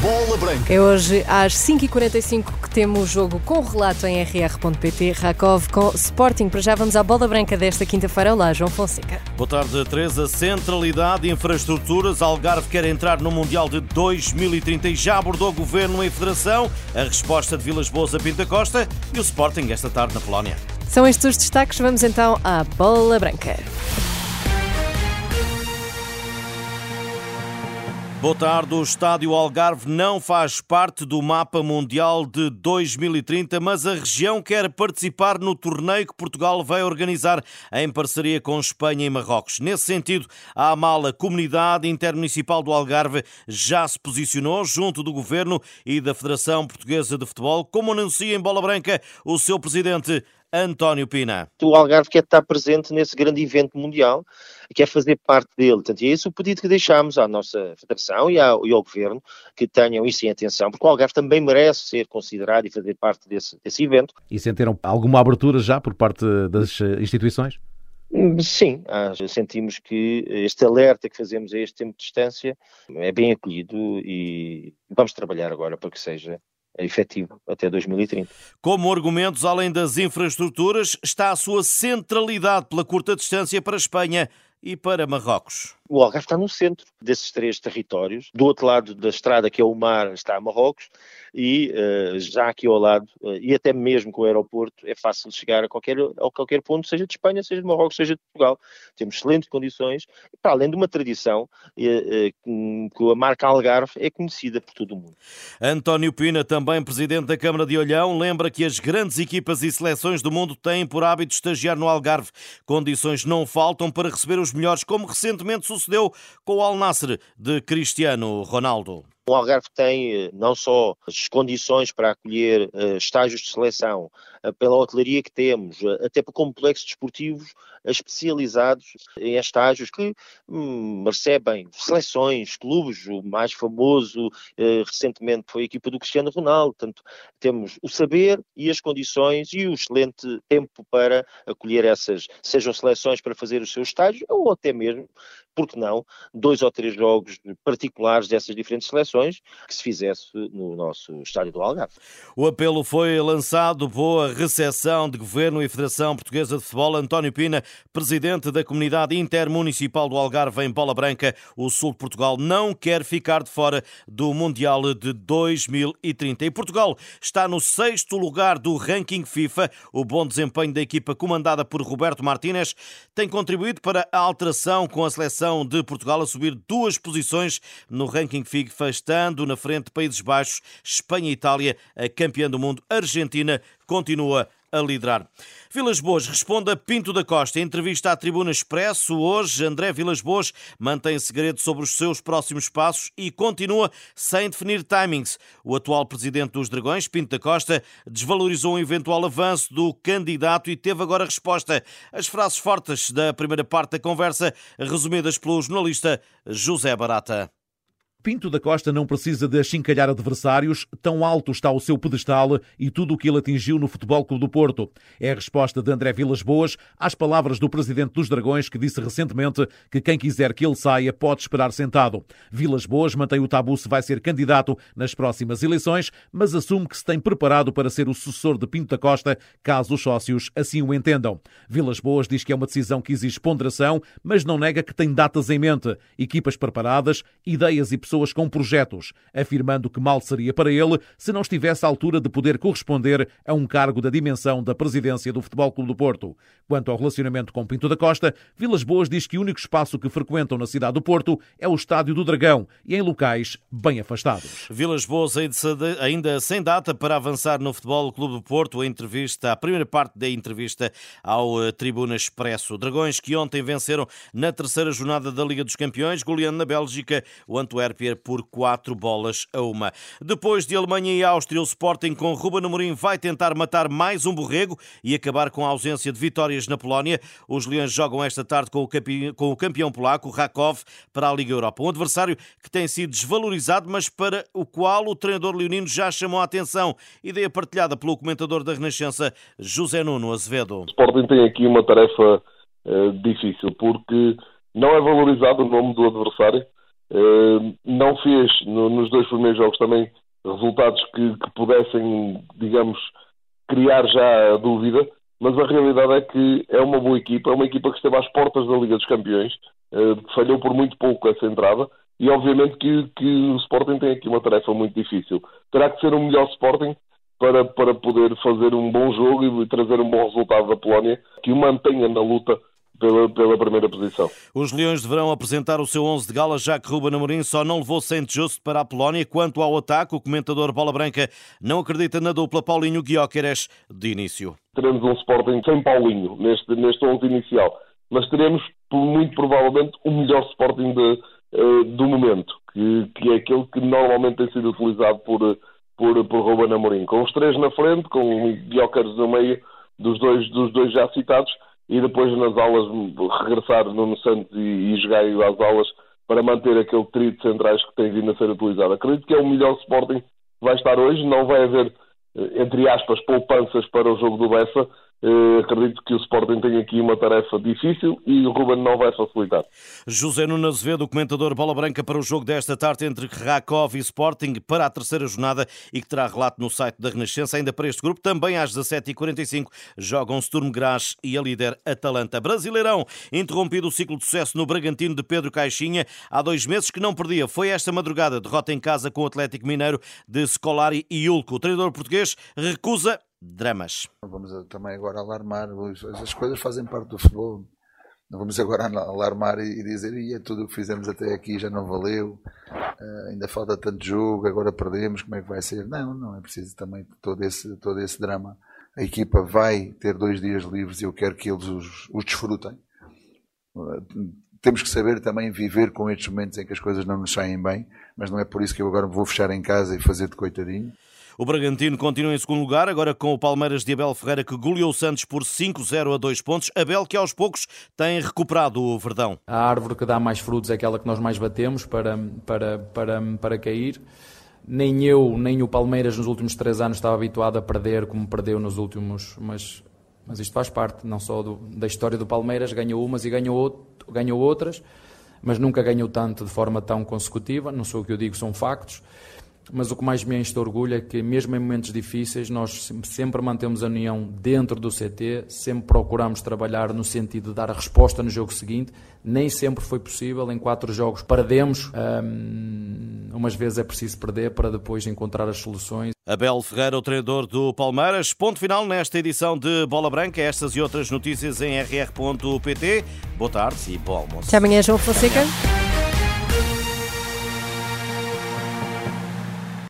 Bola Branca. É hoje às 5h45 que temos o jogo com relato em rr.pt, Rakov com Sporting. Para já vamos à Bola Branca desta quinta-feira. Olá, João Fonseca. Boa tarde, Teresa. Centralidade, infraestruturas. Algarve quer entrar no Mundial de 2030 e já abordou Governo e Federação. A resposta de Vilas Boas a Pinta Costa e o Sporting esta tarde na Polónia. São estes os destaques. Vamos então à Bola Branca. Boa tarde. O Estádio Algarve não faz parte do mapa mundial de 2030, mas a região quer participar no torneio que Portugal vai organizar em parceria com Espanha e Marrocos. Nesse sentido, a Amala, Comunidade Intermunicipal do Algarve, já se posicionou junto do Governo e da Federação Portuguesa de Futebol, como anuncia em Bola Branca o seu presidente António Pina. O Algarve quer estar presente nesse grande evento mundial, quer fazer parte dele. Portanto, é esse o pedido que deixamos à nossa Federação e ao, e ao Governo, que tenham isso em atenção, porque o Algarve também merece ser considerado e fazer parte desse, desse evento. E sentiram alguma abertura já por parte das instituições? Sim, sentimos que este alerta que fazemos a este tempo de distância é bem acolhido e vamos trabalhar agora para que seja efetivo até 2030. Como argumentos, além das infraestruturas, está a sua centralidade pela curta distância para a Espanha e para Marrocos. O Algarve está no centro desses três territórios. Do outro lado da estrada, que é o mar, está Marrocos, e uh, já aqui ao lado, uh, e até mesmo com o aeroporto, é fácil chegar a qualquer, a qualquer ponto, seja de Espanha, seja de Marrocos, seja de Portugal. Temos excelentes condições, para além de uma tradição uh, que a marca Algarve é conhecida por todo o mundo. António Pina, também presidente da Câmara de Olhão, lembra que as grandes equipas e seleções do mundo têm por hábito estagiar no Algarve. Condições não faltam para receber os melhores, como recentemente sucedeu com o Al Nasser de Cristiano Ronaldo. O Algarve tem eh, não só as condições para acolher uh, estágios de seleção, pela hotelaria que temos, uh, até por complexos desportivos especializados em estágios que hum, recebem seleções, clubes, o mais famoso recentemente foi a equipa do Cristiano Ronaldo. Portanto, temos o saber e as condições e o excelente tempo para acolher essas, sejam seleções para fazer os seus estágios ou até mesmo, porque não, dois ou três jogos particulares dessas diferentes seleções que se fizesse no nosso estádio do Algarve. O apelo foi lançado. Boa recepção de Governo e Federação Portuguesa de Futebol. António Pina, presidente da Comunidade Intermunicipal do Algarve em Bola Branca. O sul de Portugal não quer ficar de fora do Mundial de 2030. E Portugal está no sexto lugar do ranking FIFA. O bom desempenho da equipa comandada por Roberto Martínez tem contribuído para a alteração com a seleção de Portugal a subir duas posições no ranking FIFA estando na frente Países Baixos, Espanha e Itália, a campeã do mundo, Argentina, continua a liderar. Vilas Boas responde a Pinto da Costa. Em entrevista à Tribuna Expresso, hoje, André Vilas Boas mantém segredo sobre os seus próximos passos e continua sem definir timings. O atual presidente dos Dragões, Pinto da Costa, desvalorizou um eventual avanço do candidato e teve agora resposta. As frases fortes da primeira parte da conversa, resumidas pelo jornalista José Barata. Pinto da Costa não precisa de achincalhar adversários, tão alto está o seu pedestal e tudo o que ele atingiu no Futebol Clube do Porto. É a resposta de André Vilas Boas às palavras do presidente dos Dragões, que disse recentemente que quem quiser que ele saia pode esperar sentado. Vilas Boas mantém o tabu se vai ser candidato nas próximas eleições, mas assume que se tem preparado para ser o sucessor de Pinto da Costa, caso os sócios assim o entendam. Vilas Boas diz que é uma decisão que exige ponderação, mas não nega que tem datas em mente, equipas preparadas, ideias e pessoas pessoas com projetos, afirmando que mal seria para ele se não estivesse à altura de poder corresponder a um cargo da dimensão da presidência do Futebol Clube do Porto. Quanto ao relacionamento com Pinto da Costa, Vilas Boas diz que o único espaço que frequentam na cidade do Porto é o Estádio do Dragão e em locais bem afastados. Vilas Boas ainda sem data para avançar no Futebol Clube do Porto, a entrevista, a primeira parte da entrevista ao eh, Tribuna Expresso. Dragões que ontem venceram na terceira jornada da Liga dos Campeões, goleando na Bélgica o Antuérpia por 4 bolas a uma. Depois de Alemanha e Áustria, o Sporting com Ruben Amorim vai tentar matar mais um borrego e acabar com a ausência de vitórias na Polónia. Os Leões jogam esta tarde com o campeão, com o campeão polaco, Rakov, para a Liga Europa. Um adversário que tem sido desvalorizado, mas para o qual o treinador leonino já chamou a atenção. Ideia partilhada pelo comentador da Renascença, José Nuno Azevedo. O Sporting tem aqui uma tarefa uh, difícil, porque não é valorizado o nome do adversário não fez nos dois primeiros jogos também resultados que, que pudessem, digamos, criar já a dúvida, mas a realidade é que é uma boa equipa, é uma equipa que esteve às portas da Liga dos Campeões, que falhou por muito pouco essa entrada, e obviamente que, que, o Sporting tem aqui uma tarefa muito difícil. Terá que ser o melhor Sporting para, para poder fazer um bom jogo e trazer um bom resultado da Polónia, que o mantenha na luta pela, pela, primeira posição. Os Leões deverão apresentar o seu 11 de gala, já que Ruben Amorim só não levou Saint Just para a Polónia. Quanto ao ataque, o comentador Bola Branca não acredita na dupla Paulinho Guióqueres de início. Teremos um Sporting sem Paulinho neste, neste 11 inicial, mas teremos muito provavelmente o melhor Sporting de, uh, do momento, que, que, é aquele que normalmente tem sido utilizado por, por, por Ruben Amorim. Com os três na frente, com o Guióqueres no meio dos dois, dos dois já citados, e depois nas aulas regressar Nuno Santos e, e jogar às aulas para manter aquele trio de centrais que tem vindo a ser utilizado. Acredito que é o melhor Sporting que vai estar hoje, não vai haver, eh, entre aspas, poupanças para o jogo do Bessa, Uh, acredito que o Sporting tem aqui uma tarefa difícil e o Ruben não vai facilitar. José Nuno Azevedo, comentador Bola Branca para o jogo desta tarde entre Rakov e Sporting para a terceira jornada e que terá relato no site da Renascença. Ainda para este grupo, também às 17h45, jogam Sturm Graz e a líder Atalanta. Brasileirão, interrompido o ciclo de sucesso no Bragantino de Pedro Caixinha. Há dois meses que não perdia. Foi esta madrugada, derrota em casa com o Atlético Mineiro de Scolari e Ulco. O treinador português recusa dramas. Vamos também agora alarmar, as coisas fazem parte do futebol. Não vamos agora alarmar e dizer e é tudo o que fizemos até aqui já não valeu, uh, ainda falta tanto jogo, agora perdemos, como é que vai ser? Não, não é preciso também todo esse, todo esse drama. A equipa vai ter dois dias livres e eu quero que eles os, os desfrutem. Uh, temos que saber também viver com estes momentos em que as coisas não nos saem bem, mas não é por isso que eu agora vou fechar em casa e fazer de coitadinho. O Bragantino continua em segundo lugar, agora com o Palmeiras de Abel Ferreira, que goleou o Santos por 5-0 a 2 pontos. Abel, que aos poucos tem recuperado o Verdão. A árvore que dá mais frutos é aquela que nós mais batemos para, para, para, para cair. Nem eu, nem o Palmeiras nos últimos três anos estava habituado a perder como perdeu nos últimos, mas, mas isto faz parte não só do, da história do Palmeiras, ganhou umas e ganhou, ganhou outras, mas nunca ganhou tanto de forma tão consecutiva, não sou o que eu digo, são factos mas o que mais me enche de orgulho é que, mesmo em momentos difíceis, nós sempre mantemos a união dentro do CT, sempre procuramos trabalhar no sentido de dar a resposta no jogo seguinte. Nem sempre foi possível, em quatro jogos perdemos, um, umas vezes é preciso perder para depois encontrar as soluções. Abel Ferreira, o treinador do Palmeiras. Ponto final nesta edição de Bola Branca. Estas e outras notícias em rr.pt. Boa tarde e bom almoço. Até amanhã, João Fonseca.